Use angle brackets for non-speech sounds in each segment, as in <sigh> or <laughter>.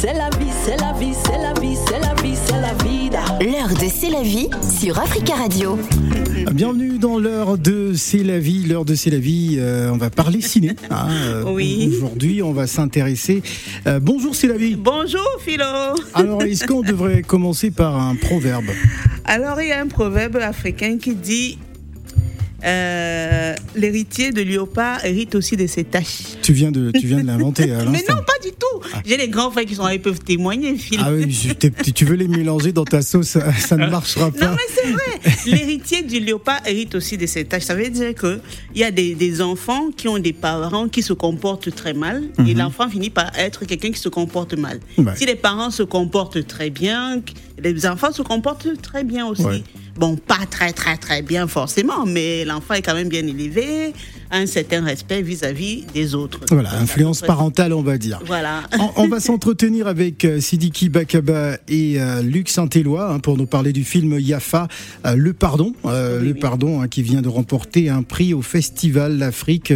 C'est la vie, c'est la vie, c'est la vie, c'est la vie, c'est la vida. L'heure de C'est la vie sur Africa Radio. Bienvenue dans l'heure de C'est la vie. L'heure de C'est la vie, euh, on va parler ciné. hein, euh, <laughs> Oui. Aujourd'hui, on va s'intéresser. euh, bonjour C'est la vie. Bonjour Philo. Alors, est-ce qu'on devrait commencer par un proverbe? Alors il y a un proverbe africain qui dit euh, l'héritier de léopard hérite aussi de ses tâches. Tu viens de, tu viens de l'inventer <laughs> à Mais non, pas du tout. J'ai les grands frères qui sont là, ils peuvent témoigner, Philo. Ah oui, je- tu veux les mélanger dans ta sauce, ça, ça ne marchera Non pas. mais c'est vrai, <laughs> l'héritier du léopard hérite aussi de ses tâches. Ça veut dire que il y a des, des enfants qui ont des parents qui se comportent très mal et l'enfant finit par être quelqu'un qui se comporte mal. Ouais. Si les parents se comportent très bien, les enfants se comportent très bien aussi. Ouais. Bon, pas très très très bien forcément, mais l'enfant est quand même bien élevé, un certain respect vis-à-vis des autres. Voilà, Donc, influence parentale, on va dire. Voilà. On, on va s'entretenir avec euh, Sidiki Bakaba et euh, Luc Saint-Éloi hein, pour nous parler du film Yafa, euh, Le Pardon, euh, Oui, Le oui. Pardon, hein, qui vient de remporter un prix au Festival L'Afrique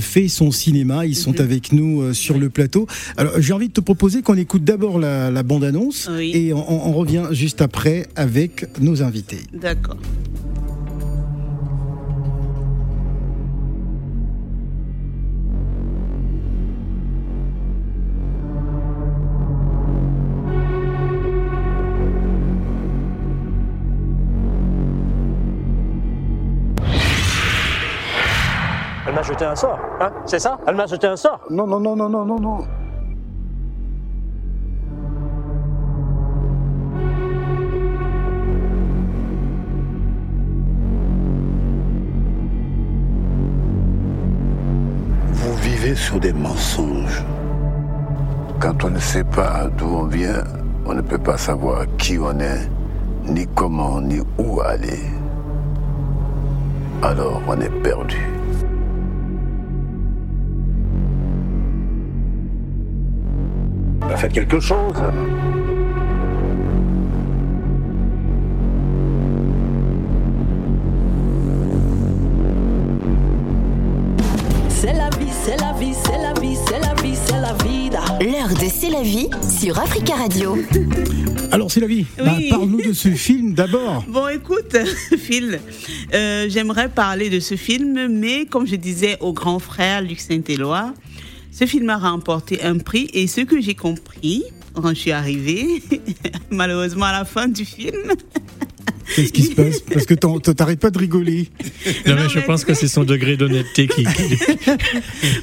fait son cinéma. Ils Mhm. sont avec nous sur le plateau. Alors, j'ai envie de te proposer qu'on écoute d'abord la, la bande-annonce et on, on revient juste après avec nos invités. D'accord. Jeté un sort, hein C'est ça? Elle m'a jeté un sort Non, non, non, non, non, non, non. Vous vivez sur des mensonges. Quand on ne sait pas d'où on vient, on ne peut pas savoir qui on est, ni comment, ni où aller. Alors on est perdu. Bah, Faites quelque chose C'est la vie, c'est la vie, c'est la vie, c'est la vie, c'est la vida. L'heure de C'est la vie sur Africa Radio. Alors, c'est la vie. Bah. Parle-nous de ce <laughs> film d'abord. Bon, écoute, <laughs> Phil, euh, j'aimerais parler de ce film, mais comme je disais au grand frère Luc Saint-Éloi, ce film a remporté un prix et ce que j'ai compris quand je suis arrivée, <laughs> malheureusement à la fin du film, Qu'est-ce qui se passe? Parce que t'arrêtes pas de rigoler. Non, Non, mais je mais- pense que c'est son degré d'honnêteté qui.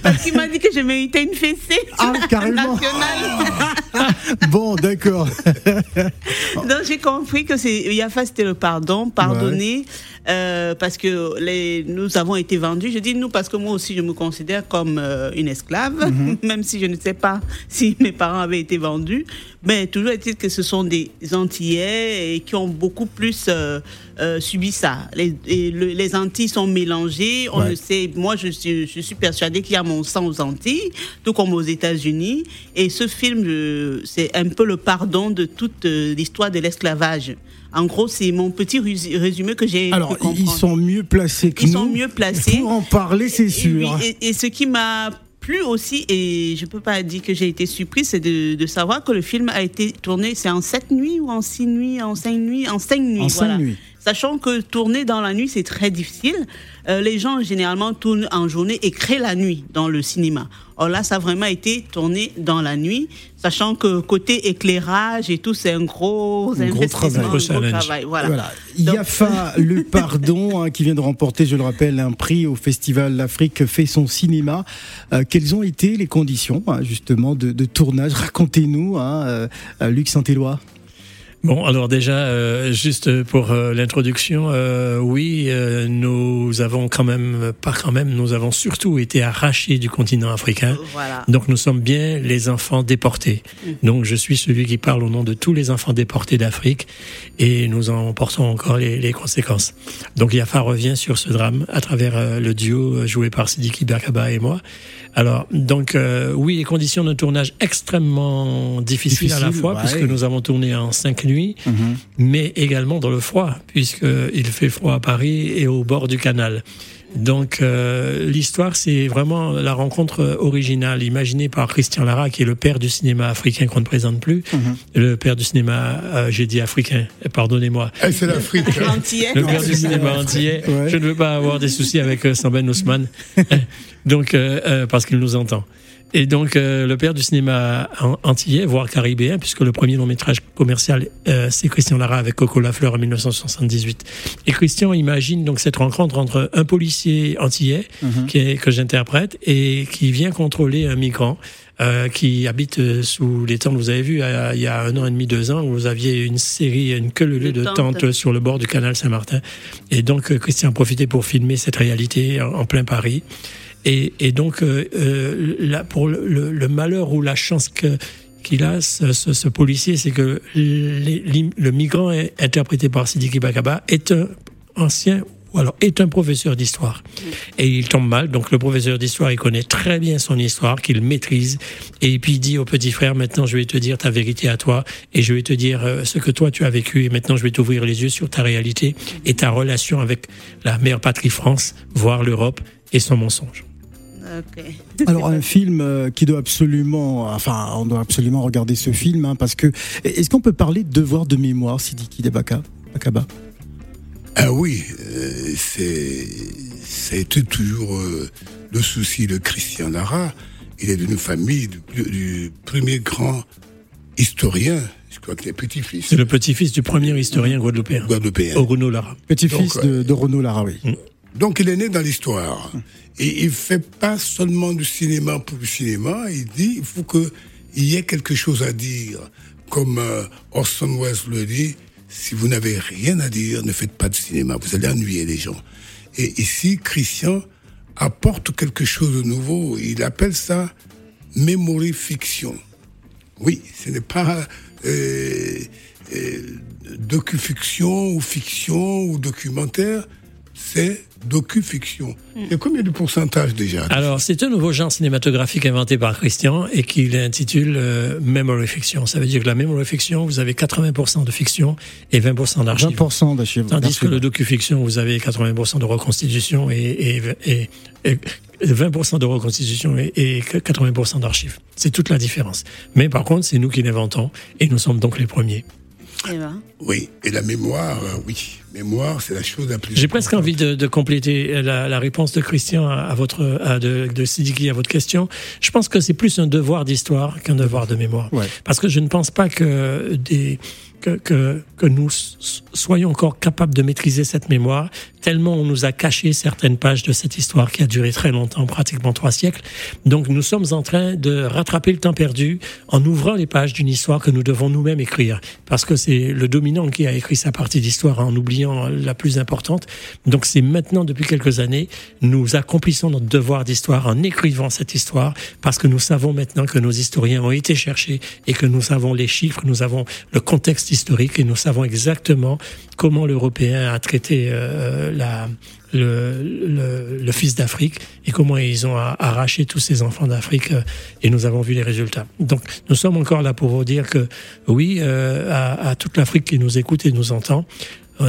parce qu'il m'a dit que je méritais une fessée Ah, carrément. nationale. <laughs> Bon, d'accord. <laughs> Donc j'ai compris que c'est Yafa c'était le pardon, pardonner euh, parce que les, nous avons été vendus. Je dis nous parce que moi aussi je me considère comme euh, une esclave, <laughs> même si je ne sais pas si mes parents avaient été vendus. Mais toujours est-il que ce sont des Antillais et qui ont beaucoup plus euh, euh, subi ça. Les, et le- les Antilles sont mélangées. On Ouais. le sait. Moi je suis, je suis persuadée qu'il y a mon sang aux Antilles, tout comme aux États-Unis. Et ce film, c'est un peu le pardon de toute euh, l'histoire de l'esclavage. En gros, c'est mon petit rés- résumé que j'ai Alors, ils sont mieux placés que Ils nous. sont mieux placés. Pour en parler, c'est sûr. oui, et- et ce qui m'a plu aussi, et je peux pas dire que j'ai été surprise, c'est de, de savoir que le film a été tourné, c'est en sept nuits ou en six nuits, en cinq nuits, en cinq nuits. En cinq voilà. nuits. Sachant que tourner dans la nuit, c'est très difficile. Euh, les gens, généralement, tournent en journée et créent la nuit dans le cinéma. Or là, ça a vraiment été tourné dans la nuit, sachant que côté éclairage et tout, c'est un gros Un gros travail. un Gros travail. Voilà. Voilà. Donc- Yafa <laughs> Le Pardon, hein, qui vient de remporter, je le rappelle, un prix au Festival L'Afrique fait son cinéma. Euh, quelles ont été les conditions, hein, justement, de, de tournage? Racontez-nous, hein, euh, Luc Saint-Éloi. Bon, alors déjà, euh, juste pour euh, l'introduction, euh, oui, euh, nous avons quand même, pas quand même, nous avons surtout été arrachés du continent africain. Voilà. Donc nous sommes bien les enfants déportés. Donc je suis celui qui parle au nom de tous les enfants déportés d'Afrique et nous en portons encore les, les conséquences. Donc Yafa revient sur ce drame à travers euh, le duo joué par Sidiki Berkaba et moi. Alors donc euh, oui, les conditions de tournage extrêmement difficiles à la Difficile, fois ouais. puisque nous avons tourné en cinq nuits, mais également dans le froid puisque il fait froid à Paris et au bord du canal. Donc euh, l'histoire, c'est vraiment la rencontre originale, imaginée par Christian Lara, qui est le père du cinéma africain qu'on ne présente plus. Mhm. Le père du cinéma, euh, j'ai dit africain, pardonnez-moi. Eh, c'est l'Afrique. <laughs> Le père du cinéma antillais. Ouais. Je ne veux pas avoir des soucis avec euh, Samben Ousmane, <laughs> donc euh, euh, parce qu'il nous entend. Et donc euh, le père du cinéma an- antillais, voire caribéen, puisque le premier long métrage commercial euh, c'est Christian Lara avec Coco Lafleur en 1978. Et Christian imagine donc cette rencontre entre un policier antillais qui est, que j'interprète et qui vient contrôler un migrant. euh, qui habite euh, sous les tentes. Vous avez vu, euh, il y a un an et demi, deux ans, vous aviez une série, une queue De de tentes. tentes sur le bord du canal Saint-Martin. Et donc, euh, Christian a profité pour filmer cette réalité en, en plein Paris. Et, et donc, euh, euh, là, pour le, le- malheur ou la chance que qu'il a, ce, ce- ce policier, c'est que les- les- le migrant est interprété par Sidiki Bakaba est un ancien ou alors est un professeur d'histoire. Et il tombe mal, donc le professeur d'histoire, il connaît très bien son histoire, qu'il maîtrise, et puis il dit au petit frère, maintenant je vais te dire ta vérité à toi, et je vais te dire euh, ce que toi tu as vécu, et maintenant je vais t'ouvrir les yeux sur ta réalité et ta relation avec la mère patrie France, voire l'Europe, et son mensonge. Ok. <laughs> Alors un film euh, qui doit absolument, enfin on doit absolument regarder ce film hein, parce que est-ce qu'on peut parler de devoir de mémoire, Sidiki Debaka, Bakaba Ah oui, euh, c'est, ça a été toujours euh, le souci de Christian Lara. Il est d'une famille du, du premier grand historien, je crois qu'il est petit-fils C'est le petit-fils du premier historien guadeloupéen, guadeloupéen. Bruno Lara. Petit-fils de, de Renaud Lara, oui. Donc il est né dans l'histoire. Et il fait pas seulement du cinéma pour le cinéma, il dit il faut qu'il y ait quelque chose à dire. Comme euh, Orson Welles le dit, si vous n'avez rien à dire, ne faites pas de cinéma, vous allez ennuyer les gens. Et ici, Christian apporte quelque chose de nouveau. Il appelle ça memory fiction. Oui, ce n'est pas euh, euh, docu-fiction ou fiction ou documentaire, c'est docu-fiction. Il y a combien de pourcentage déjà? Alors, c'est un nouveau genre cinématographique inventé par Christian et qu'il intitule euh, Memory Fiction. Ça veut dire que la Memory Fiction, vous avez 80% de fiction et 20% d'archives. 20% d'archives. Tandis que le docu-fiction, vous avez 80% de reconstitution et, et, et, et 20% de reconstitution et, et 80% d'archives. C'est toute la différence. Mais par contre, c'est nous qui l'inventons et nous sommes donc les premiers. Eh ben. Oui, et la mémoire, euh, oui. Mémoire, c'est la chose la plus. J'ai presque envie de, de compléter la, la réponse de Christian à, à votre, à de, de Sidiki à votre question. Je pense que c'est plus un devoir d'histoire qu'un devoir de mémoire. Ouais. Parce que je ne pense pas que des que, que, nous soyons encore capables de maîtriser cette mémoire, tellement on nous a caché certaines pages de cette histoire qui a duré très longtemps, pratiquement trois siècles. Donc nous sommes en train de rattraper le temps perdu en ouvrant les pages d'une histoire que nous devons nous-mêmes écrire. Parce que c'est le dominant qui a écrit sa partie d'histoire en oubliant la plus importante. Donc c'est maintenant, depuis quelques années, nous accomplissons notre devoir d'histoire en écrivant cette histoire parce que nous savons maintenant que nos historiens ont été cherchés et que nous avons les chiffres, nous avons le contexte historique et nous savons exactement comment l'Européen a traité euh, la, le, fils d'Afrique et comment ils ont arraché tous ces enfants d'Afrique euh, et nous avons vu les résultats. Donc nous sommes encore là pour vous dire que oui, euh, à, à toute l'Afrique qui nous écoute et nous entend,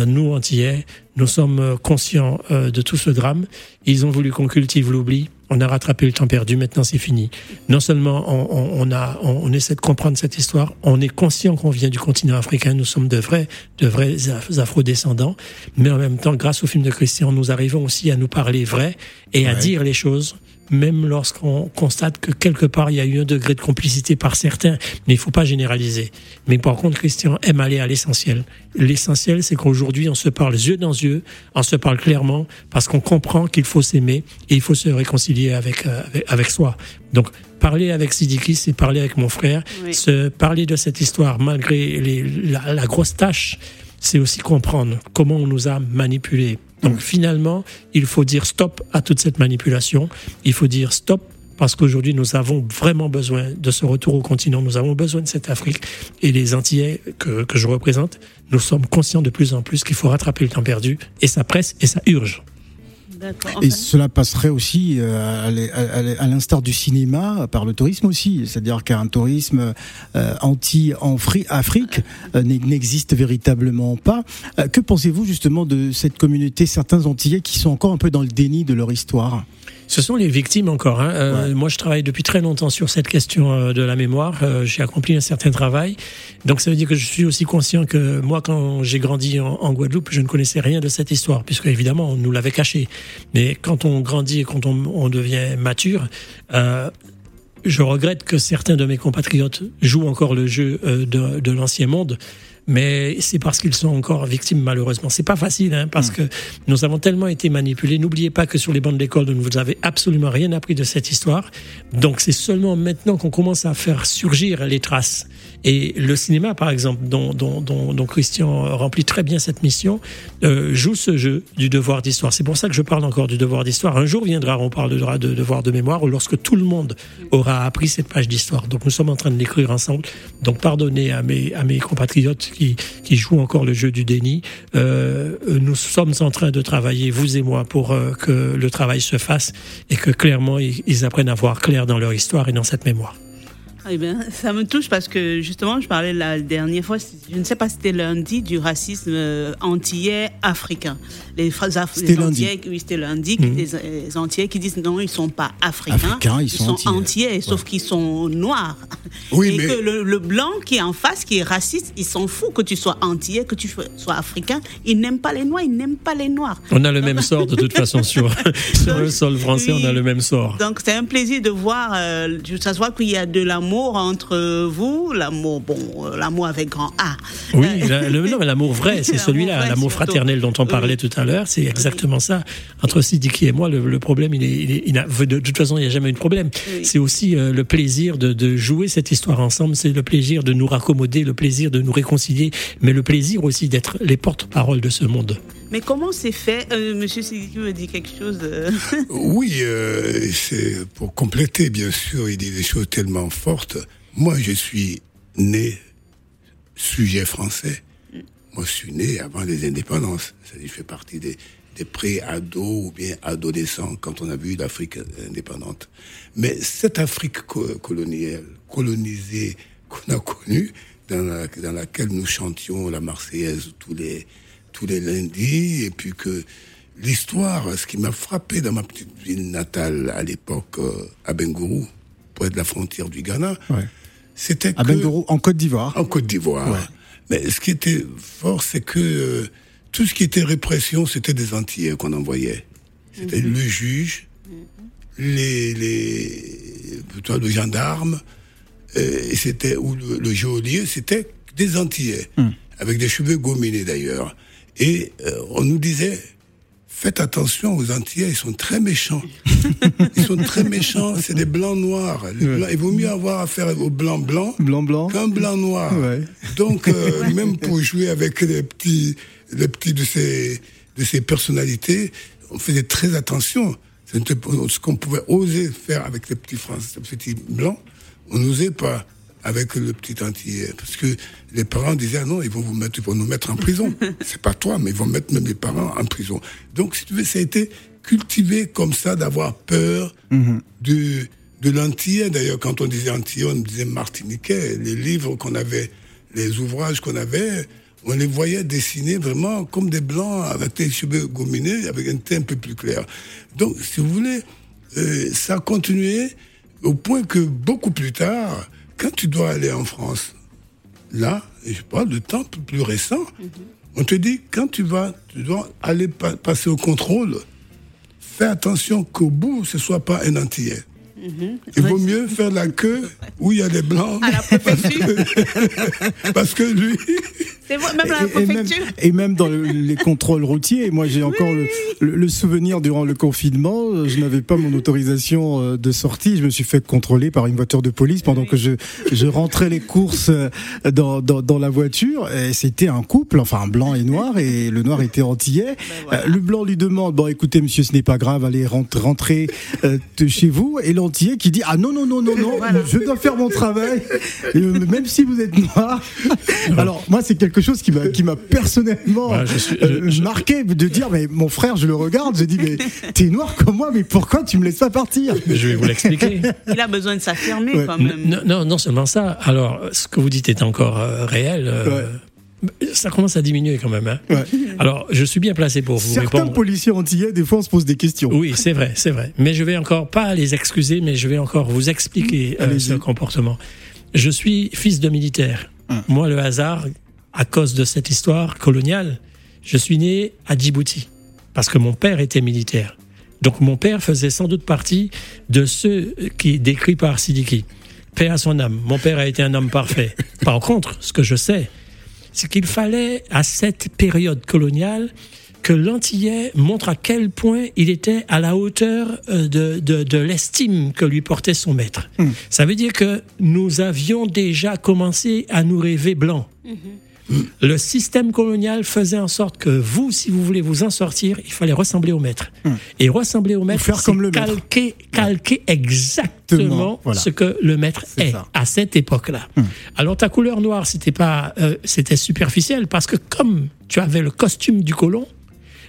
nous Antillais, nous sommes conscients de tout ce drame. Ils ont voulu qu'on cultive l'oubli. On a rattrapé le temps perdu. Maintenant, c'est fini. Non seulement on, on, on a, on, on essaie de comprendre cette histoire, on est conscient qu'on vient du continent africain. Nous sommes de vrais, de vrais Af- afro-descendants. Mais en même temps, grâce au film de Christian, nous arrivons aussi à nous parler vrai et à Ouais. dire les choses même lorsqu'on constate que quelque part il y a eu un degré de complicité par certains, mais il faut pas généraliser. Mais par contre, Christian aime aller à l'essentiel. L'essentiel, c'est qu'aujourd'hui, on se parle yeux dans yeux, on se parle clairement, parce qu'on comprend qu'il faut s'aimer et il faut se réconcilier avec, euh, avec, avec soi. Donc, parler avec Sidiki, c'est parler avec mon frère, Oui. se parler de cette histoire malgré les, la, la grosse tâche, c'est aussi comprendre comment on nous a manipulés. Donc finalement, il faut dire stop à toute cette manipulation. Il faut dire stop parce qu'aujourd'hui, nous avons vraiment besoin de ce retour au continent. Nous avons besoin de cette Afrique. Et les Antillais que, que je représente, nous sommes conscients de plus en plus qu'il faut rattraper le temps perdu. Et ça presse et ça urge. Et cela passerait aussi, euh, à l'instar du cinéma, par le tourisme aussi. C'est-à-dire qu'un tourisme euh, anti-Afrique euh, n'e- n'existe véritablement pas. Que pensez-vous justement de cette communauté, certains Antillais qui sont encore un peu dans le déni de leur histoire? Ce sont les victimes encore. hein. Euh, Ouais. Moi, je travaille depuis très longtemps sur cette question euh, de la mémoire. Euh, j'ai accompli un certain travail. Donc, ça veut dire que je suis aussi conscient que moi, quand j'ai grandi en, en Guadeloupe, je ne connaissais rien de cette histoire, puisque évidemment, on nous l'avait caché. Mais quand on grandit et quand on, on devient mature, euh, je regrette que certains de mes compatriotes jouent encore le jeu de, de l'ancien monde. Mais c'est parce qu'ils sont encore victimes, malheureusement. C'est pas facile, hein, parce que nous avons tellement été manipulés. N'oubliez pas que sur les bancs de l'école, vous n'avez absolument rien appris de cette histoire. Donc c'est seulement maintenant qu'on commence à faire surgir les traces. Et le cinéma, par exemple, dont, dont, dont, dont Christian remplit très bien cette mission, euh, joue ce jeu du devoir d'histoire. C'est pour ça que je parle encore du devoir d'histoire. Un jour viendra, on parlera de devoir de mémoire, lorsque tout le monde aura appris cette page d'histoire. Donc nous sommes en train de l'écrire ensemble. Donc pardonnez à mes, à mes compatriotes qui, qui jouent encore le jeu du déni. Euh, nous sommes en train de travailler, vous et moi, pour euh, que le travail se fasse et que clairement ils, ils apprennent à voir clair dans leur histoire et dans cette mémoire. Eh bien, ça me touche parce que justement, je parlais la dernière fois, je ne sais pas si c'était lundi, du racisme euh, antillais africain. Les, les lundi. Antillais, oui, c'était lundi, qui- les, les Antillais qui disent non, ils sont pas africains, Africains, ils sont antillais. antillais, sauf qu'ils sont noirs. Oui, Et mais- que le, le blanc qui est en face, qui est raciste, il s'en fout que tu sois antillais, que tu sois africain. Il n'aime pas les noirs, il n'aime pas les noirs. On a le même sort de toute façon sur, <laughs> sur le sol français, on a le même sort. Donc c'est un plaisir de voir, euh, ça se voit qu'il y a de l'amour entre vous, l'amour, bon, euh, l'amour avec grand A. Oui, la- le- non, mais l'amour vrai, <laughs> c'est L'amour celui-là, l'amour fraternel dont on parlait tout à l'heure, c'est exactement ça. Entre Sidiki et moi, le, le problème, il est, il est- il a- de, toute façon, il n'y a jamais eu de problème. Oui. C'est aussi euh, le plaisir de, de jouer cette histoire ensemble, c'est le plaisir de nous raccommoder, le plaisir de nous réconcilier, mais le plaisir aussi d'être les porte-paroles de ce monde. Mais comment c'est fait euh, Monsieur Sidiki me dit quelque chose. euh, <laughs> Oui, euh, c'est pour compléter, bien sûr, il dit des choses tellement fortes. Moi, je suis né sujet français. Moi, je suis né avant les indépendances. C'est-à-dire, je fais partie des, des pré-ados ou bien adolescents quand on a vu l'Afrique indépendante. Mais cette Afrique co- coloniale, colonisée qu'on a connue, dans, la- dans laquelle nous chantions la Marseillaise tous les, tous les lundis, et puis que l'histoire, ce qui m'a frappé dans ma petite ville natale à l'époque, euh, à Bengourou, près de la frontière du Ghana, Ouais. c'était À que... Bengourou, en Côte d'Ivoire. En Côte d'Ivoire. Ouais. Mais ce qui était fort, c'est que euh, tout ce qui était répression, c'était des Antillais qu'on envoyait. C'était le juge, les, les, plutôt le gendarme, euh, et c'était ou le, le geôlier, c'était des Antillais, avec des cheveux gominés d'ailleurs. Et euh, on nous disait, faites attention aux Antillais, ils sont très méchants. <laughs> ils sont très méchants, c'est des blancs noirs. Blancs- il vaut mieux avoir affaire aux blancs blancs Blanc, blanc. qu'un blanc noir. Ouais. Donc, euh, <laughs> même pour jouer avec les petits, les petits de ces, de ces personnalités, on faisait très attention. Ce qu'on pouvait oser faire avec les petits français, les petits blancs, on n'osait pas avec le petit antillais. Parce que les parents disaient, ah non, ils vont vous mettre, ils vont nous mettre en prison. <laughs> C'est pas toi, mais ils vont mettre même les parents en prison. Donc, si tu veux, ça a été cultivé comme ça d'avoir peur de, de l'antillais. D'ailleurs, quand on disait antillais, on disait martiniquais. Les livres qu'on avait, les ouvrages qu'on avait, on les voyait dessinés vraiment comme des blancs avec des cheveux gominés, avec un teint un peu plus clair. Donc, si vous voulez, euh, ça a continué au point que beaucoup plus tard, quand tu dois aller en France, là, et je parle de temps plus récent, on te dit, quand tu vas, tu dois aller pa- passer au contrôle, fais attention qu'au bout, ce soit pas un antillais. Il vaut mieux faire la queue où il y a des blancs. À la. <laughs> Parce que lui, même la Et- et, même, préfecture. et même dans le- les contrôles routiers, moi j'ai encore le, le- le souvenir durant le confinement, je n'avais pas mon autorisation euh, de sortie, je me suis fait contrôler par une voiture de police pendant que je, je rentrais les courses euh, dans, dans, dans la voiture, et c'était un couple, enfin blanc et noir, et le noir était antillais. voilà. Euh, le blanc lui demande, bon écoutez monsieur, ce n'est pas grave, allez rentre- rentrer euh, de chez vous, et l'antillais qui dit, ah non, non, non, non, non, Voilà. je dois faire mon travail, Et, même si vous êtes noir. <laughs> Alors moi c'est quelque quelque chose qui m'a qui m'a personnellement Ouais, je suis- euh, je- je- marqué de dire mais mon frère je le regarde je dis mais <laughs> t'es noir comme moi mais pourquoi tu me laisses pas partir? Je vais vous l'expliquer. Il a besoin de s'affirmer Ouais. quand même. Non, non, non seulement ça. Alors, ce que vous dites est encore euh, réel. euh, Ça commence à diminuer quand même. hein. Ouais. Alors, je suis bien placé pour vous Certains répondre. policiers antillais des fois on se pose des questions Oui, c'est vrai, c'est vrai. Mais je vais encore pas les excuser, mais je vais encore vous expliquer euh, ce comportement. Je suis fils de militaire. Moi, le hasard, à cause de cette histoire coloniale, je suis né à Djibouti parce que mon père était militaire. Donc mon père faisait sans doute partie de ceux qui décrits par Sidiki. Paix à son âme. Mon père a été un homme parfait. <laughs> Par contre, ce que je sais, c'est qu'il fallait, à cette période coloniale, que l'Antillais montre à quel point il était à la hauteur euh, de, de, de l'estime que lui portait son maître. Ça veut dire que nous avions déjà commencé à nous rêver blancs. Le système colonial faisait en sorte que vous, si vous voulez vous en sortir, il fallait ressembler au maître. Et ressembler au maître, faire c'est comme le maître. calquer, calquer exactement Voilà. ce que le maître est à cette époque-là. Alors ta couleur noire, c'était pas, euh, c'était superficiel parce que comme tu avais le costume du colon,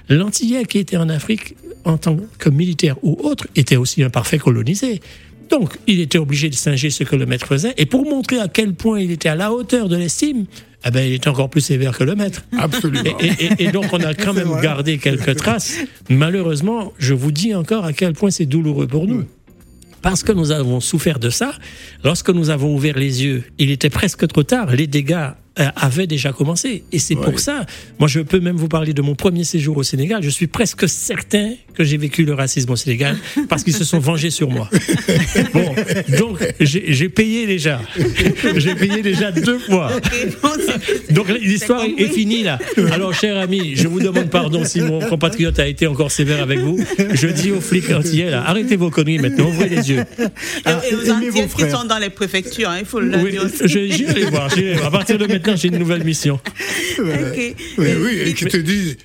l'antillais qui était en Afrique en tant que militaire ou autre était aussi un parfait colonisé. Donc, il était obligé de singer ce que le maître faisait. Et pour montrer à quel point il était à la hauteur de l'estime, eh ben, il était encore plus sévère que le maître. Absolument. Et, et- et donc, on a <laughs> quand même vrai. gardé quelques traces. Malheureusement, je vous dis encore à quel point c'est douloureux pour nous. Parce que nous avons souffert de ça, lorsque nous avons ouvert les yeux, il était presque trop tard. Les dégâts euh, avaient déjà commencé. Et c'est pour ça, moi je peux même vous parler de mon premier séjour au Sénégal. Je suis presque certain que j'ai vécu le racisme au Sénégal <laughs> parce qu'ils se sont vengés sur moi. <laughs> Bon, donc j'ai payé déjà. <laughs> J'ai payé déjà deux fois. Donc l'histoire est, finie là. Alors cher ami, je vous demande pardon si mon compatriote a été encore sévère avec vous. Je dis aux flics antillais là, arrêtez vos conneries maintenant, ouvrez les yeux. Ah, Et, et aux aimez vos Antillais qui sont dans les préfectures, hein, il faut le Oui, dire aussi. je- j'irai voir, j'irai voir. À partir de maintenant, j'ai une nouvelle mission. Ok. Oui, oui, et qui te dit,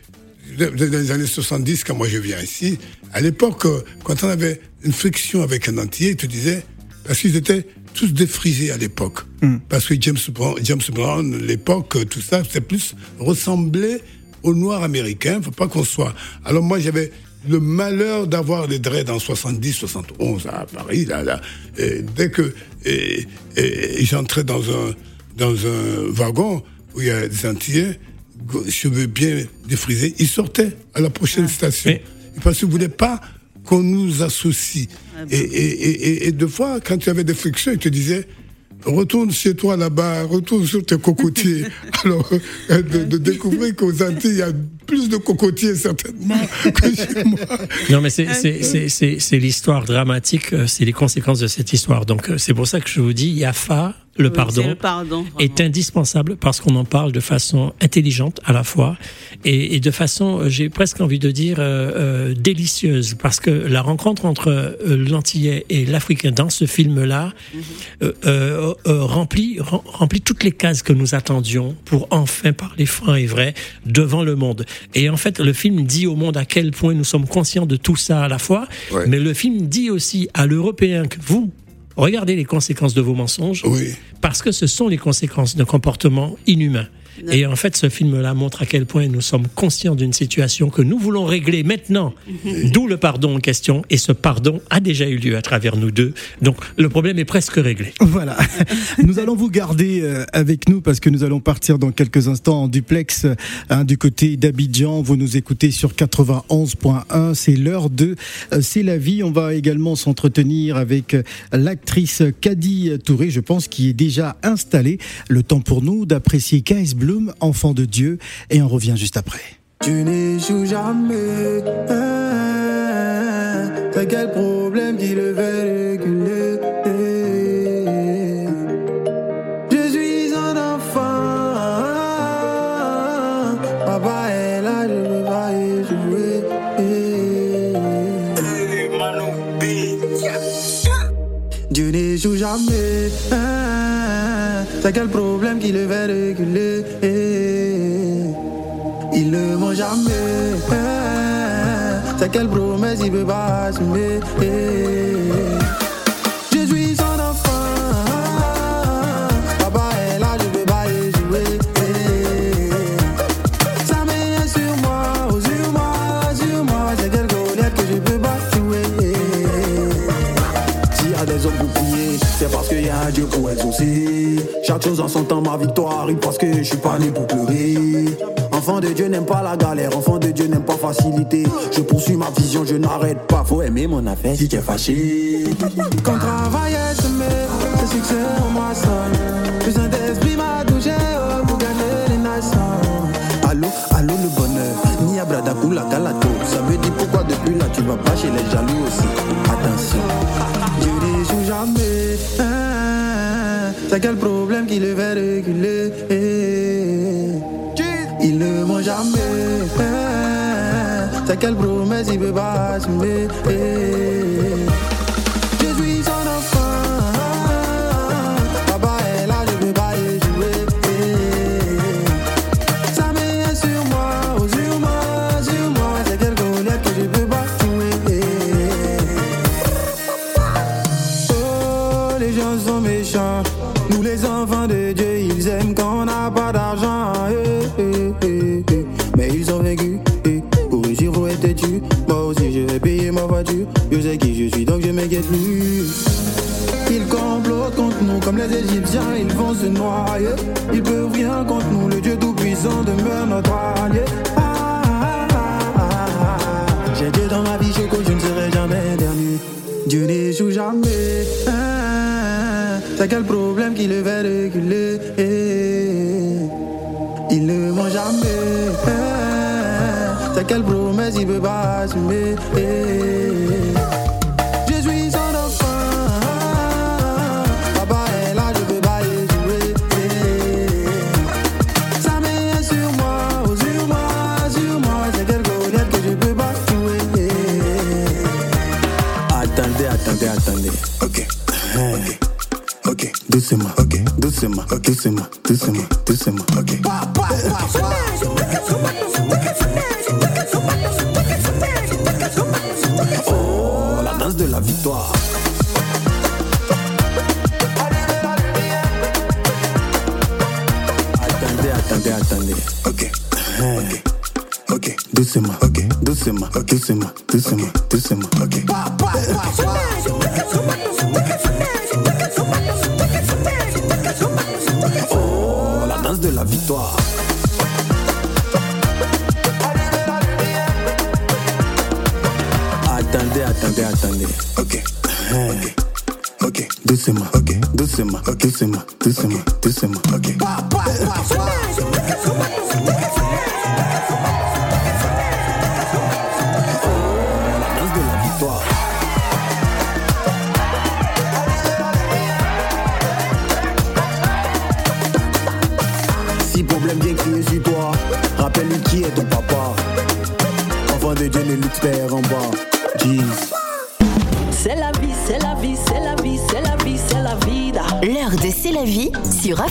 dans les années 70, quand moi je viens ici, à l'époque, euh, quand on avait une friction avec un entier, il te disait, parce qu'ils étaient tous défrisés à l'époque. Parce que James Brown, James Brown l'époque, euh, tout ça, c'était plus ressemblait aux Noirs américains. Faut pas qu'on soit. Alors moi, j'avais le malheur d'avoir des dreads en 70, 71 à Paris, là, là. Et dès que j'entrais dans un, dans un wagon où il y a des Antillais, cheveux bien défrisés, ils sortaient à la prochaine station. Mais- Parce qu'ils ne voulaient pas qu'on nous associe. Et, et, et, et, et deux fois, quand tu avais des frictions, ils te disaient retourne chez toi là-bas, retourne sur tes cocotiers. <laughs> Alors, euh, de, de découvrir qu'aux Antilles, il y a plus de cocotiers certainement que chez moi. Non, mais c'est c'est- c'est- c'est- c'est l'histoire dramatique, euh, c'est les conséquences de cette histoire. Donc euh, c'est pour ça que je vous dis, Yafa, le Oui, pardon, c'est le pardon, est indispensable parce qu'on en parle de façon intelligente à la fois et, et de façon, euh, j'ai presque envie de dire, euh, euh, délicieuse. Parce que la rencontre entre euh, l'Antillais et l'Africain dans ce film-là euh, remplit, rem- remplit toutes les cases que nous attendions pour enfin parler franc et vrai devant le monde. Et en fait, le film dit au monde à quel point nous sommes conscients de tout ça à la fois, Ouais. mais le film dit aussi à l'Européen que vous, regardez les conséquences de vos mensonges, Oui. parce que ce sont les conséquences d'un comportement inhumain. Et en fait, ce film-là montre à quel point nous sommes conscients d'une situation que nous voulons régler maintenant. D'où le pardon en question. Et ce pardon a déjà eu lieu à travers nous deux. Donc, le problème est presque réglé. Voilà. <laughs> Nous allons vous garder euh, avec nous parce que nous allons partir dans quelques instants en duplex euh, hein, du côté d'Abidjan. Vous nous écoutez sur 91.1. C'est l'heure de euh, C'est la vie. On va également s'entretenir avec l'actrice Kadi Touré, je pense, qui est déjà installée. Le temps pour nous d'apprécier Kaes Bloom, enfant de Dieu. Et on revient juste après. Tu n'échoues jamais. Hein, T'as quel problème qui le fait reculer Je suis un enfant. Papa est là, je veux pas échouer. Dieu n'échoue jamais. Hein, T'as quel problème qui le fait reculer jamais. C'est quelle promesse il peut pas assumer. Je suis son enfant. Papa est là, je peux pas jouer. Ça m'énerve sur moi, oh, sur moi, sur moi. C'est quelle colère que je peux pas jouer. S'il y a des hommes pour prier, c'est parce qu'il y a un Dieu pour exaucer. Chaque chose en son temps, ma victoire. arrive Parce que je suis pas né pour pleurer. Enfant de Dieu n'aime pas la galère, enfant de Dieu n'aime pas facilité. Je poursuis ma vision, je n'arrête pas. Faut aimer mon affaire si tu es fâché. Quand travail est semé, le succès en moi sonne. Le Saint-Esprit m'a touché oh, pour gagner les nations. Allô, allô le bonheur, ni Abradakou la galato. Ça me dit pourquoi depuis là tu vas pas chez les jaloux aussi. Attention, Dieu n'échoue jamais. Hein, C'est quel problème quelle promesse il peut pas assumer? Je C'est quel problème qui le fait reculer Il ne ment jamais. C'est quelle promesse il peut pas assumer Ok. Doucement. Doucement. Doucement. Doucement. Ok. Oh, Ok. Doucement. Ok. Doucement. Doucement. Doucement. Doucement. Ok. La danse de la victoire. Si problème vient crier sur toi, rappelle-lui qui est ton papa. Enfant de Dieu ne en bas.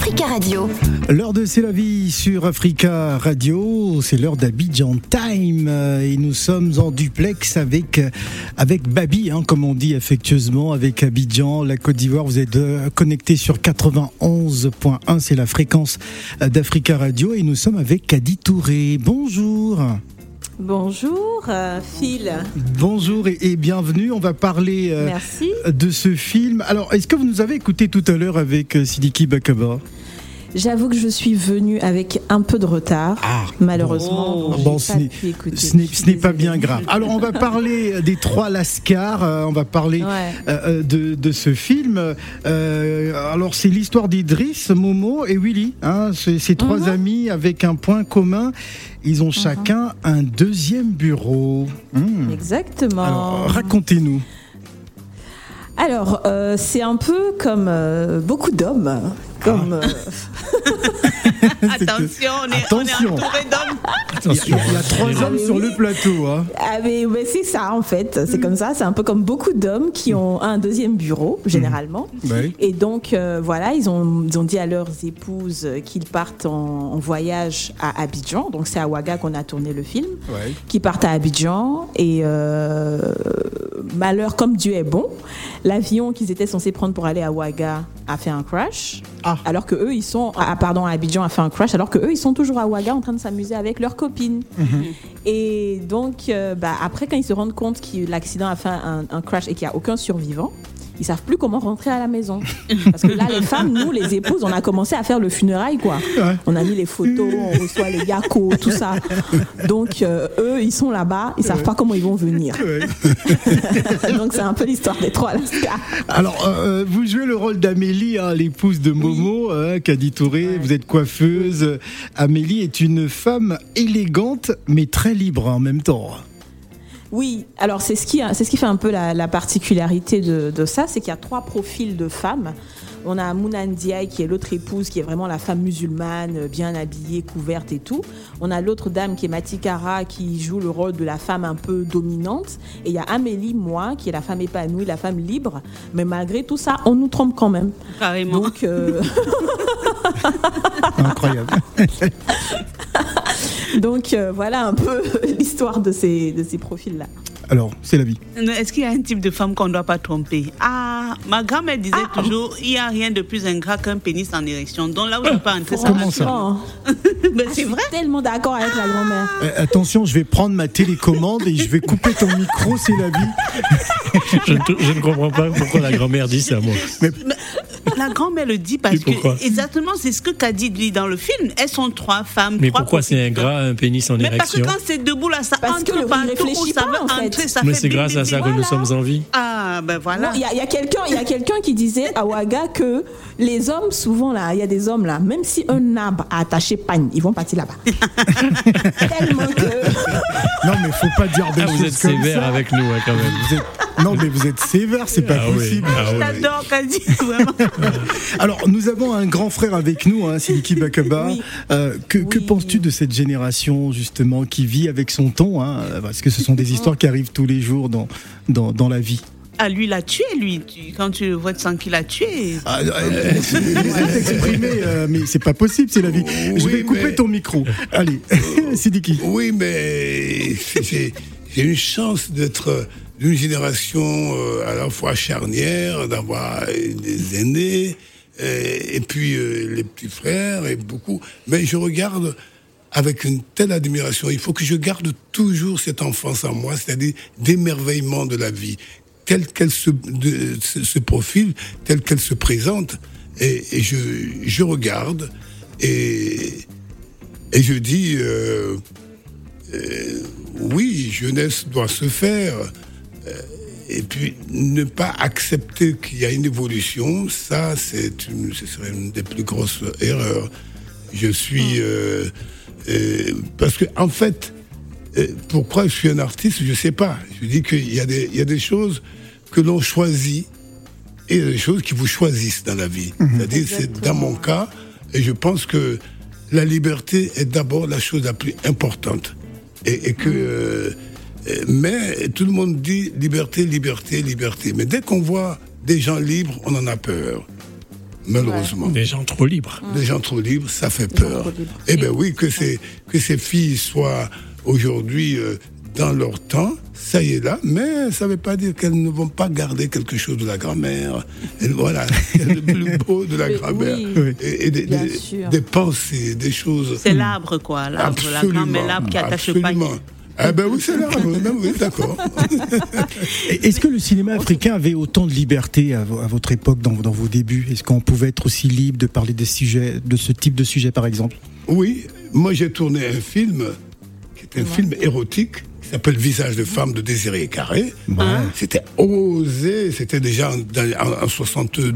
Africa Radio. L'heure de C'est la vie sur Africa Radio, c'est l'heure d'Abidjan Time et nous sommes en duplex avec avec Babi, hein, comme on dit affectueusement, avec Abidjan, la Côte d'Ivoire. Vous êtes euh, connectés sur 91.1, c'est la fréquence euh, d'Africa Radio et nous sommes avec Kadi Touré. Bonjour. Bonjour, euh, Phil. Bonjour et, et bienvenue. On va parler euh, de ce film. Alors, est-ce que vous nous avez écouté tout à l'heure avec euh, Sidiki Bakaba J'avoue que je suis venue avec un peu de retard, malheureusement. donc j'ai Bon, pas ce n'est- pu écouter. ce pas bien grave. Alors, on va parler des trois Lascars. euh, on va parler Ouais. euh, euh, de, de ce film. Euh, alors, c'est l'histoire d'Idriss, Momo et Willy. Hein, ces trois Mhm. amis avec un point commun. Ils ont chacun un deuxième bureau. Hmm. Exactement. Racontez-nous. Alors, c'est un peu comme beaucoup d'hommes. Comme, euh, <laughs> Attention, on est, on est Attention. entouré d'hommes. Il y a, il y a trois hommes sur le plateau. Hein. ah, mais, mais c'est ça en fait, c'est comme ça, c'est un peu comme beaucoup d'hommes qui ont un deuxième bureau généralement. Ouais. Et donc euh, voilà, ils ont, ils ont dit à leurs épouses qu'ils partent en, en voyage à Abidjan. Donc c'est à Ouaga qu'on a tourné le film. Ouais. Qui partent à Abidjan et euh, malheur comme Dieu est bon, l'avion qu'ils étaient censés prendre pour aller à Ouaga a fait un crash. Ah. Alors que eux ils sont ah pardon à Abidjan a fait un crash alors que eux ils sont toujours à Ouaga en train de s'amuser avec leurs copines. Et donc, euh, bah, après, quand ils se rendent compte que l'accident a fait un, un crash et qu'il n'y a aucun survivant, ils savent plus comment rentrer à la maison. Parce que là, les femmes, nous, les épouses, on a commencé à faire le funérail, quoi. On a mis les photos, on reçoit les yakos, tout ça. Donc, euh, eux, ils sont là-bas, ils savent pas comment ils vont venir. <laughs> <laughs> Donc, c'est un peu l'histoire des trois Alaska. Alors, euh, vous jouez le rôle d'Amélie, hein, l'épouse de Momo, hein, Kadi Touré. Vous êtes coiffeuse. Amélie est une femme élégante, mais très libre en même temps. Oui, alors c'est ce qui, c'est ce qui fait un peu la, la particularité de, de ça, c'est qu'il y a trois profils de femmes. On a Mounan Diaye qui est l'autre épouse, qui est vraiment la femme musulmane, bien habillée, couverte et tout. On a l'autre dame qui est Matikara, qui joue le rôle de la femme un peu dominante. Et il y a Amélie, moi, qui est la femme épanouie, la femme libre. Mais malgré tout ça, on nous trompe quand même. Carrément. Donc, euh, <laughs> Incroyable. <laughs> <laughs> donc euh, voilà un peu <laughs> l'histoire de ces, de ces profils-là. Alors, c'est la vie. Est-ce qu'il y a un type de femme qu'on ne doit pas tromper? Ah, ma grand-mère disait Ah. toujours il n'y a rien de plus ingrat qu'un pénis en érection. Donc là où je peux pas entrer, ça Comment ça? Franchement, <laughs> Mais c'est vrai. Tellement d'accord avec la grand-mère. Euh, attention, je vais prendre ma télécommande et je vais couper ton micro, c'est la vie. <laughs> Je ne, je ne comprends pas pourquoi la grand-mère dit ça, moi. La grand-mère le dit parce que exactement c'est ce que Kadi dit dans le film. Elles sont trois femmes. Mais trois pourquoi c'est ingrat, un pénis en Mais parce que érection? quand c'est debout là, ça Parce que entre partout où ça veut en ça Mais c'est grâce bim, à ça que nous sommes en vie. Ah ben voilà. Non, Il y a, a quelqu'un, il y a quelqu'un qui disait à Ouaga que les hommes, souvent là, il y a des hommes là, même si un arbre a attaché pagne, ils vont partir là-bas. <laughs> Tellement que. Non, mais faut pas dire des Ah, choses vous êtes comme sévère ça. avec nous, hein, quand même. Vous êtes- Non, mais vous êtes sévère, c'est pas Ah oui, possible. ah oui. J'adore Kadi, <laughs> vraiment. <laughs> Alors, nous avons un grand frère avec nous, hein, Siliki Bakaba. <laughs> Oui. Euh, que penses-tu de cette génération, justement, qui vit avec son ton hein, Parce que ce sont des histoires qui arrivent tous les jours dans, dans, dans la vie. Ah lui il a tué lui. Tu- Quand tu vois tu sens qu'il a tué. Ah, euh, t'exprimer, euh, mais c'est pas possible, c'est la vie. Je Oui, vais couper mais- ton micro. Allez, Sidiki. Oui, mais j'ai une chance d'être d'une génération euh, à la fois charnière, d'avoir des aînés, et puis euh, les petits frères, et beaucoup. Mais je regarde avec une telle admiration. Il faut que je garde toujours cette enfance en moi, c'est-à-dire d'émerveillement de la vie, telle qu'elle se, profile, telle qu'elle se présente. Et, et je, je regarde et, et je dis, euh, euh, oui, jeunesse doit se faire. euh, et puis ne pas accepter qu'il y a une évolution, ça, c'est une, ce serait une des plus grosses erreurs. Je suis euh, euh, parce que en fait, pourquoi je suis un artiste, je sais pas. Je dis qu'il y a des, il y a des choses que l'on choisit et il y a des choses qui vous choisissent dans la vie. C'est-à-dire, c'est dans mon cas, et je pense que la liberté est d'abord la chose la plus importante. Et, et que, euh, euh, mais tout le monde dit liberté, liberté, liberté. Mais dès qu'on voit des gens libres, on en a peur. Malheureusement. Des gens trop libres. Des gens trop libres, ça fait peur. Eh bien oui, que ces, que ces filles soient aujourd'hui euh, dans leur temps, ça y est là, mais ça ne veut pas dire qu'elles ne vont pas garder quelque chose de la grand-mère. Et Voilà, <laughs> le plus beau de la grand-mère. oui. Et, et des, Bien des- sûr. des pensées, des choses. C'est l'arbre quoi, l'arbre, la grand-mère, l'arbre qui attache le absolument. Ah ben oui, c'est l'arbre, oui, d'accord. <laughs> Et Est-ce que le cinéma africain avait autant de liberté à, vo- à votre époque, dans, dans vos débuts? Est-ce qu'on pouvait être aussi libre de parler des sujets, de ce type de sujet, par exemple? Oui, moi j'ai tourné un film qui est un film érotique qui s'appelle Visage de femme de Désiré Carré. C'était osé, c'était déjà en, en- en 70,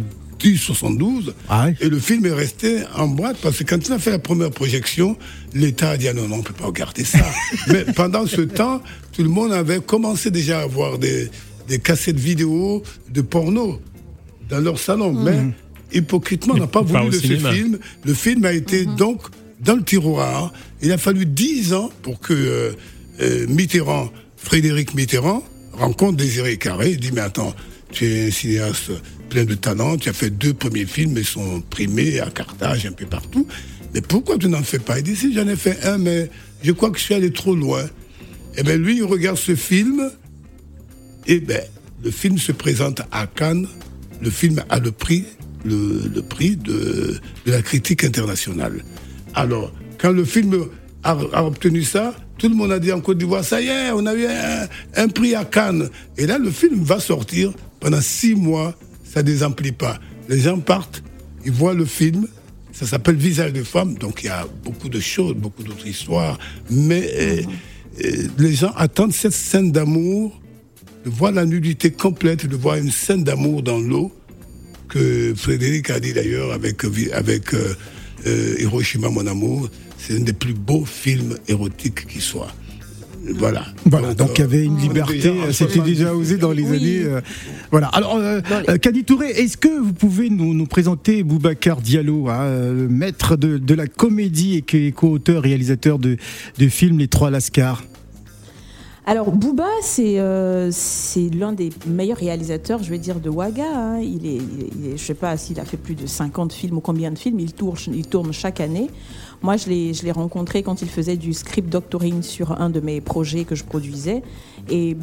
72. Ah. Et le film est resté en boîte parce que quand il a fait la première projection, l'État a dit ah non, non, on ne peut pas regarder ça. <laughs> Mais pendant ce temps, tout le monde avait commencé déjà à avoir des, des cassettes vidéo de porno dans leur salon. Mais hypocritement, on n'a pas voulu de ce film. Le film a été donc dans le tiroir. Il a fallu dix ans pour que euh, euh, Mitterrand, Frédéric Mitterrand, rencontre Désiré Carré. Il dit Mais attends, tu es un cinéaste plein de talent, tu as fait deux premiers films, ils sont primés à Carthage, un peu partout. Mais pourquoi tu n'en fais pas? Il dit Si j'en ai fait un, mais je crois que je suis allé trop loin. Eh bien, lui, il regarde ce film, et ben, le film se présente à Cannes. Le film a le prix, le, prix de, la critique internationale. Alors, quand le film a obtenu ça, tout le monde a dit en Côte d'Ivoire, ça y est, on a eu un, prix à Cannes. Et là, le film va sortir pendant six mois ça désemplit pas. Les gens partent, ils voient le film, ça s'appelle Visage de femme, donc il y a beaucoup de choses, beaucoup d'autres histoires, mais euh, euh, les gens attendent cette scène d'amour, de voir la nudité complète, de voir une scène d'amour dans l'eau, que Frédéric a dit d'ailleurs avec, avec euh, euh, Hiroshima Mon Amour, c'est un des plus beaux films érotiques qui soit. Voilà. Voilà, donc il y avait une liberté, c'était déjà osé dans les années. euh, voilà. Alors, euh, euh, Kadi Touré, est-ce que vous pouvez nous, nous présenter Boubacar Diallo, hein, euh, le maître de, de la comédie et co-auteur, réalisateur de, de film Les Trois Lascars? Alors Booba, c'est euh, l'un des meilleurs réalisateurs, je vais dire, de Waga. hein. Il est, il est- je sais pas s'il a fait plus de 50 films ou combien de films. Il tourne, il tourne chaque année. Moi, je l'ai rencontré quand il faisait du script doctoring sur un de mes projets que je produisais. Et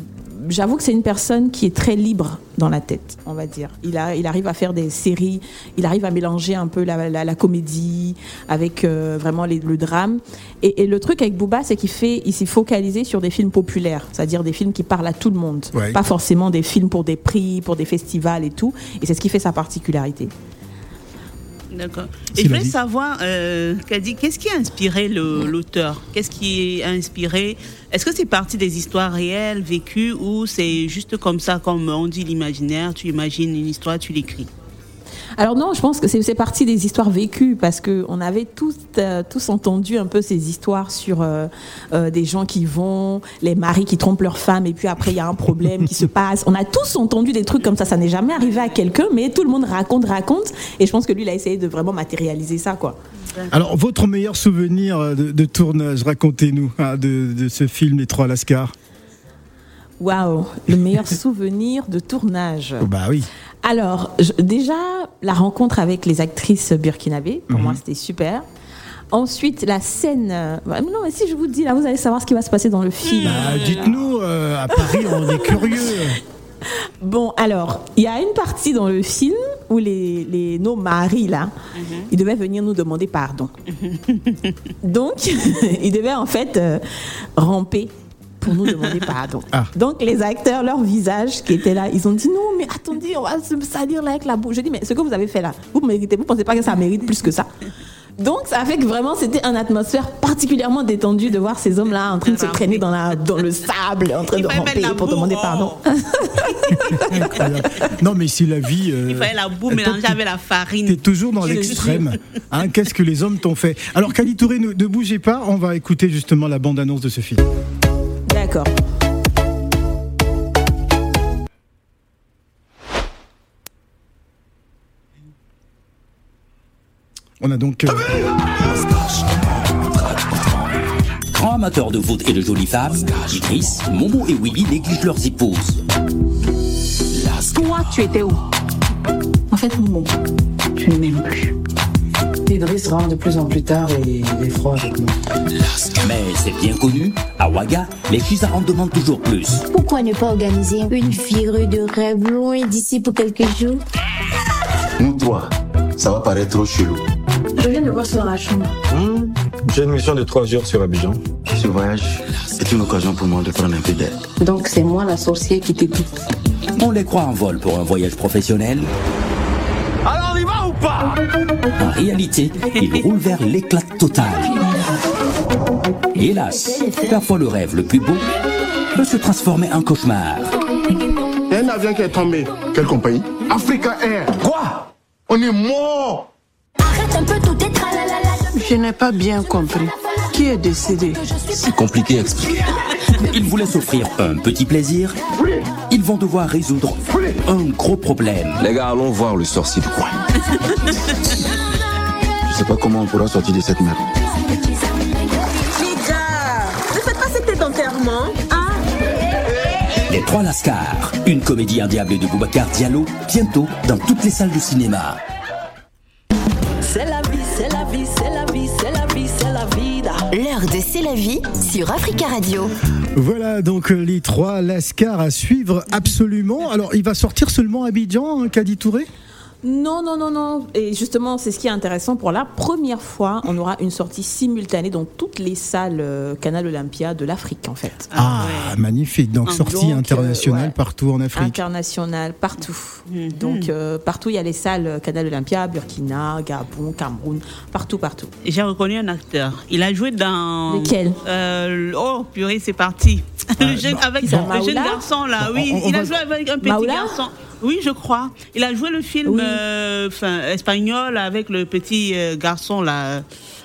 j'avoue que c'est une personne qui est très libre dans la tête, on va dire. Il, a, il arrive à faire des séries, il arrive à mélanger un peu la, la- la comédie avec euh, vraiment les- le drame. Et, et le truc avec Booba, c'est qu'il fait, il s'est focalisé sur des films populaires, c'est-à-dire des films qui parlent à tout le monde, Ouais. pas forcément des films pour des prix, pour des festivals et tout. Et c'est ce qui fait sa particularité. D'accord. Et je la voulais savoir, euh, qu'est-ce qui a inspiré l'auteur? Qu'est-ce qui a inspiré? Est-ce que c'est parti des histoires réelles, vécues, ou c'est juste comme ça, comme on dit l'imaginaire, tu imagines une histoire, tu l'écris? Alors non, je pense que c'est c'est parti des histoires vécues parce que on avait tous euh, tous entendu un peu ces histoires sur euh, euh, des gens qui vont, les maris qui trompent leur femme et puis après il y a un problème qui se passe. On a tous entendu des trucs comme ça. Ça n'est jamais arrivé à quelqu'un, mais tout le monde raconte, raconte. Et je pense que lui, il a essayé de vraiment matérialiser ça, quoi. Alors, votre meilleur souvenir de, de tournage, racontez-nous, hein, de, de ce film Les Trois Lascars Waouh, le meilleur <laughs> souvenir de tournage. Oh, Bah oui. Alors, je- déjà, la rencontre avec les actrices burkinabées, pour moi, c'était super. Ensuite, la scène. euh, bah, non, mais si je vous dis, là, vous allez savoir ce qui va se passer dans le film. Bah, dites-nous, euh, à Paris, on est curieux. <laughs> Bon, alors, il y a une partie dans le film où les, les, nos maris, là, ils devaient venir nous demander pardon. <laughs> Donc, ils devaient en fait euh, ramper pour nous demander pardon. Ah. Donc, les acteurs, leur visage qui étaient là, ils ont dit non, mais attendez, on va se salir là avec la bouche. Je dis, mais ce que vous avez fait là, vous méritez, vous pensez pas que ça mérite plus que ça donc ça fait que vraiment c'était une atmosphère particulièrement détendue de voir ces hommes-là en train de se traîner dans, la, dans le sable, en train Il de ramper la pour boue, demander oh. pardon. Incroyable. Non, mais c'est la vie. euh, Il fallait la boue toi, mélangée avec la farine. T'es toujours dans l'extrême. Hein, Qu'est-ce que les hommes t'ont fait? Alors, Kali Touré, ne, ne bougez pas. On va écouter justement la bande-annonce de ce film. On a donc. euh, Grands amateurs de foot et de jolies femmes, Idriss, Momo et Willy négligent leurs épouses. Toi, tu étais où? En fait, Momo, tu ne m'aimes plus. Idriss rentre de plus en plus tard et il est froid avec moi. Mais c'est bien connu, à Ouaga, les Chisa en demandent toujours plus. Pourquoi ne pas organiser une virée de rêve loin d'ici pour quelques jours? Nous trois, ça va paraître trop chelou. Je viens de voir sur la chambre. Hmm, J'ai une mission de trois jours sur Abidjan. Ce voyage est une occasion pour moi de prendre un peu d'air. Donc c'est moi la sorcière qui t'écoute. On les croit en vol pour un voyage professionnel. Pas En réalité, ils roulent vers l'éclat total. Hélas, parfois le rêve le plus beau peut se transformer en cauchemar. Il y a un avion qui est tombé. Quelle compagnie? Africa Air. Quoi? On est mort Arrête un peu tout est. Je n'ai pas bien compris. Qui est décédé? C'est compliqué à expliquer. Ils voulaient s'offrir un petit plaisir. Ils vont devoir résoudre un gros problème. Les gars, allons voir le sorcier du coin. Je sais pas comment on pourra sortir de cette merde. Ne faites pas cet enterrement, hein Les Trois Lascars, une comédie indiable de Boubacar Diallo, bientôt dans toutes les salles de cinéma. L'heure de C'est la vie sur Africa Radio. Voilà donc euh, les trois Lascars à suivre absolument. Alors, il va sortir seulement Abidjan, hein, Kadi Touré? Non, non, non, non. Et justement, c'est ce qui est intéressant. Pour la première fois, on aura une sortie simultanée dans toutes les salles euh, Canal Olympia de l'Afrique, en fait. Ah, magnifique. Donc, sortie Donc, euh, internationale ouais. partout en Afrique. International, partout. Donc, euh, partout, il y a les salles Canal Olympia, Burkina, Gabon, Cameroun, partout, partout. J'ai reconnu un acteur. Il a joué dans. Lequel? Euh, Oh, purée, c'est parti. <laughs> le jeune, avec Qui ça, le jeune garçon, là, Bon, oui. on- on il a va- joué avec un petit Maoula garçon. Oui, je crois. Il a joué le film Oui. euh, espagnol avec le petit euh, garçon, là.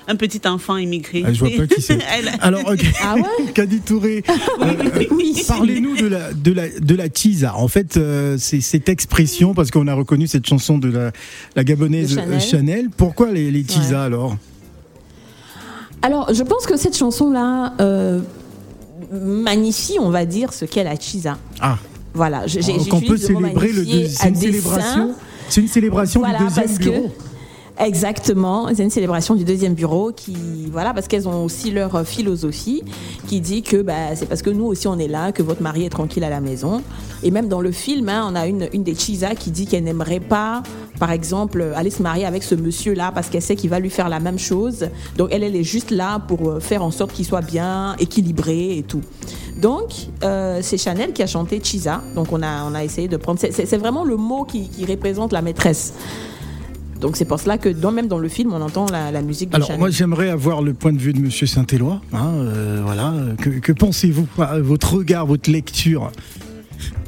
Un petit enfant immigré. Ah, je vois pas qui c'est. <laughs> Elle- Alors, ok. Ah ouais <laughs> Kadi Touré, euh, Oui. parlez-nous de la, de la, de la tisa. En fait, euh, c'est cette expression, parce qu'on a reconnu cette chanson de la, la gabonaise De Chanel. euh, Chanel. Pourquoi les, les tisas Ouais. alors? Alors, je pense que cette chanson-là euh, magnifie, on va dire, ce qu'est la Chisa. Ah, Voilà, j'ai- j'ai- donc on peut célébrer le deuxième. C'est une célébration. C'est une célébration Voilà, du deuxième parce que- bureau. Exactement, c'est une célébration du deuxième bureau qui, voilà, parce qu'elles ont aussi leur philosophie qui dit que bah, c'est parce que nous aussi on est là, que votre mari est tranquille à la maison. Et même dans le film, hein, on a une, une des Chisa qui dit qu'elle n'aimerait pas, par exemple, aller se marier avec ce monsieur-là parce qu'elle sait qu'il va lui faire la même chose. Donc elle, elle est juste là pour euh, faire en sorte qu'il soit bien équilibré et tout. Donc euh, c'est Chanel qui a chanté Chisa. Donc on a, on a essayé de prendre. c'est- vraiment le mot qui, qui représente la maîtresse. Donc c'est pour cela que dans, même dans le film, on entend la, la musique de Alors Chanel. moi j'aimerais avoir le point de vue de Monsieur Saint-Éloi. hein, euh, voilà, que, que pensez-vous Votre regard, votre lecture?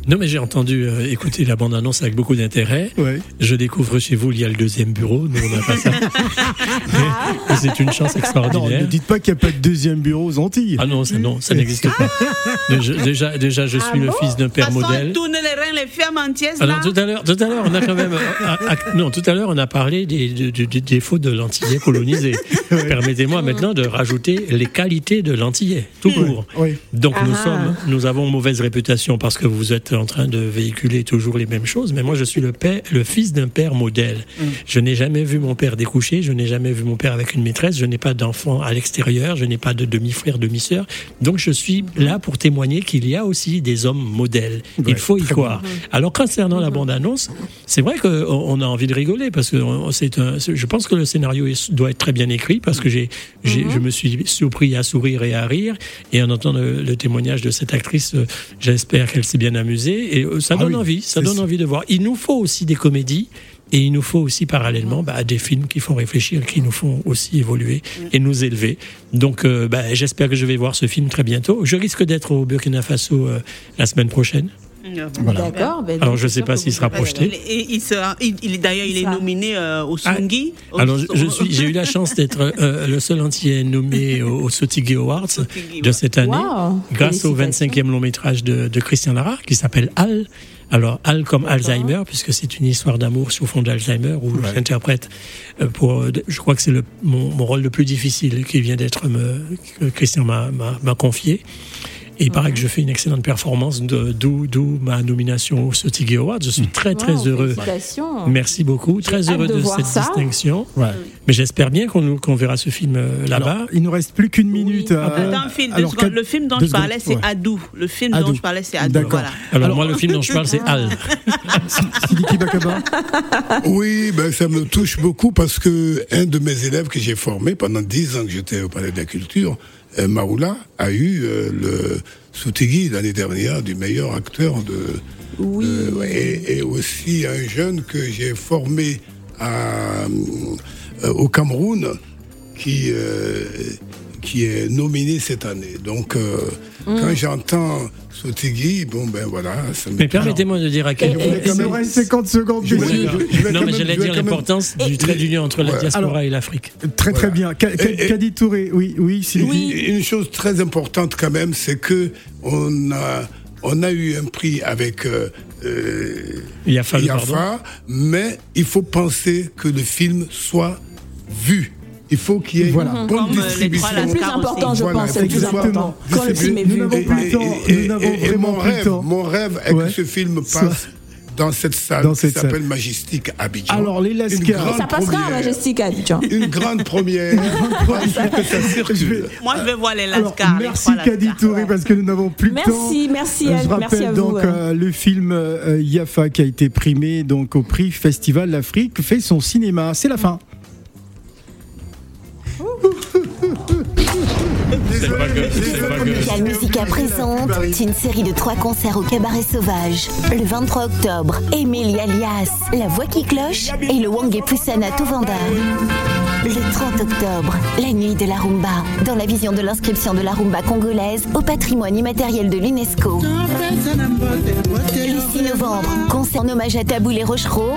Non, mais j'ai entendu euh, écouter la bande-annonce avec beaucoup d'intérêt. Ouais. Je découvre chez vous, il y a le deuxième bureau. Nous, on n'a pas ça. Mais c'est une chance Non, extraordinaire. ne dites pas qu'il n'y a pas de deuxième bureau aux Antilles. Ah non, ça, non, ça n'existe pas. Déjà, déjà, déjà, je suis le fils d'un père modèle. tourne les reins, les fermes entières. Alors tout à l'heure, tout à l'heure, on a quand même, euh, ah, ah, non, tout à l'heure, on a parlé des, des- des- des défauts de l'antillais colonisé. <laughs> Permettez-moi maintenant de rajouter les qualités de l'antillais, tout court. Oui. Donc nous Ah. sommes, nous avons mauvaise réputation parce que vous êtes en train de véhiculer toujours les mêmes choses. Mais moi, je suis le père, le fils d'un père modèle. Je n'ai jamais vu mon père découcher. Je n'ai jamais vu mon père avec une maîtresse. Je n'ai pas d'enfant à l'extérieur. Je n'ai pas de demi-frère, demi-sœur. Donc je suis là pour témoigner qu'il y a aussi des hommes modèles. Ouais, Il faut y croire. Alors concernant la bande-annonce, c'est vrai qu'on on a envie de rigoler parce que c'est je pense que le scénario doit être très bien écrit parce que j'ai, j'ai- je me suis surpris à sourire et à rire et en entendant le, le témoignage de cette actrice, euh, j'espère qu'elle s'est bien amusée et euh, ça Ah donne oui, envie, ça donne sûr. envie de voir. Il nous faut aussi des comédies. Et il nous faut aussi parallèlement bah, des films qui font réfléchir, qui nous font aussi évoluer et nous élever. Donc euh, bah, j'espère que je vais voir ce film très bientôt. Je risque d'être au Burkina Faso euh, la semaine prochaine. Voilà. D'accord. ben Alors je c'est sais pas s'il sera projeté. Et il sera, il, il- d'ailleurs, il est nominé euh, au Ah, Sungi. au- Alors, je, je au- suis, j'ai eu la chance d'être euh, le seul entier nommé au, au Sotigui Awards de cette année, Wow, grâce au félicitations. 25e long métrage de, de Christian Lara, qui s'appelle Al. Alors, Al comme Alzheimer, puisque c'est une histoire d'amour sur fond d'Alzheimer, où j'interprète, euh, pour, euh, je crois que c'est mon, mon rôle le plus difficile qui vient d'être, me, que Christian m'a confié. Et il paraît que je fais une excellente performance, de- d'où, ma nomination au Sotigui Awards. Je suis très, très Wow, heureux. Merci beaucoup. Très heureux de cette ça. distinction. Ouais. Mais j'espère bien qu'on verra ce film euh, là-bas. Il nous reste plus qu'une minute. Attends, alors, secondes. quatre- le film dont je parlais, c'est ouais. Adou. Le film Adou. dont je parlais, c'est Adou. D'accord. Voilà. Alors, moi, le film dont je parle, c'est Al. <laughs> Sidiki Bakaba. <laughs> Oui, ben, ça me touche beaucoup parce que un de mes élèves que j'ai formé pendant dix ans que j'étais au Palais de la Culture, euh, Maoula, a eu euh, le Soutigui l'année dernière du meilleur acteur de. Oui. euh, et, et aussi un jeune que j'ai formé à, euh, au Cameroun qui, euh, qui est nominé cette année. Donc, euh, Mm. quand j'entends Soutigui, bon, ben voilà. Ça me Mais permettez-moi de dire à quel point. Il nous reste 50 secondes. Je voulais- je- je vais Non, mais j'allais je vais dire l'importance du trait d'union entre la diaspora Alors- et l'Afrique. Très très Voilà. bien. Kadi Touré, oui, oui, Sylvie. Oui. Une chose très importante quand même, c'est que on a, on a eu un prix avec euh, euh. Yafa, mais il faut penser que le film soit vu. Il faut qu'il y ait Voilà. une bonne Comme, euh, distribution. C'est le plus important, je Voilà, pense. C'est exactement. Quand le film est Nous vu. n'avons plus le temps. et- Nous n'avons et- et vraiment mon plus le rêve, temps. mon rêve est Ouais. que ce film passe dans cette salle Dans qui cette salle. s'appelle Majestic Abidjan. Alors, les Lascars. Ça passera à première. Majestic à Abidjan. Une grande première. Il faut que ça circule. Moi, je vais voir les Alors, Lascars. les merci. Kadi Touré parce que nous n'avons plus le temps. Merci, merci, Je rappelle merci à vous, donc euh. euh, le film euh, Yafa qui a été primé donc au prix Festival l'Afrique fait son cinéma. C'est la fin. La Musica présente une série de trois concerts au Cabaret Sauvage. Le 23 octobre, Émilie Alias, La Voix qui cloche et le Wangé Poussana Touvanda. Le 30 octobre, la nuit de la rumba, dans la vision de l'inscription de la rumba congolaise au patrimoine immatériel de l'UNESCO. Le 6 novembre, concert en hommage à Taboulé Rochereau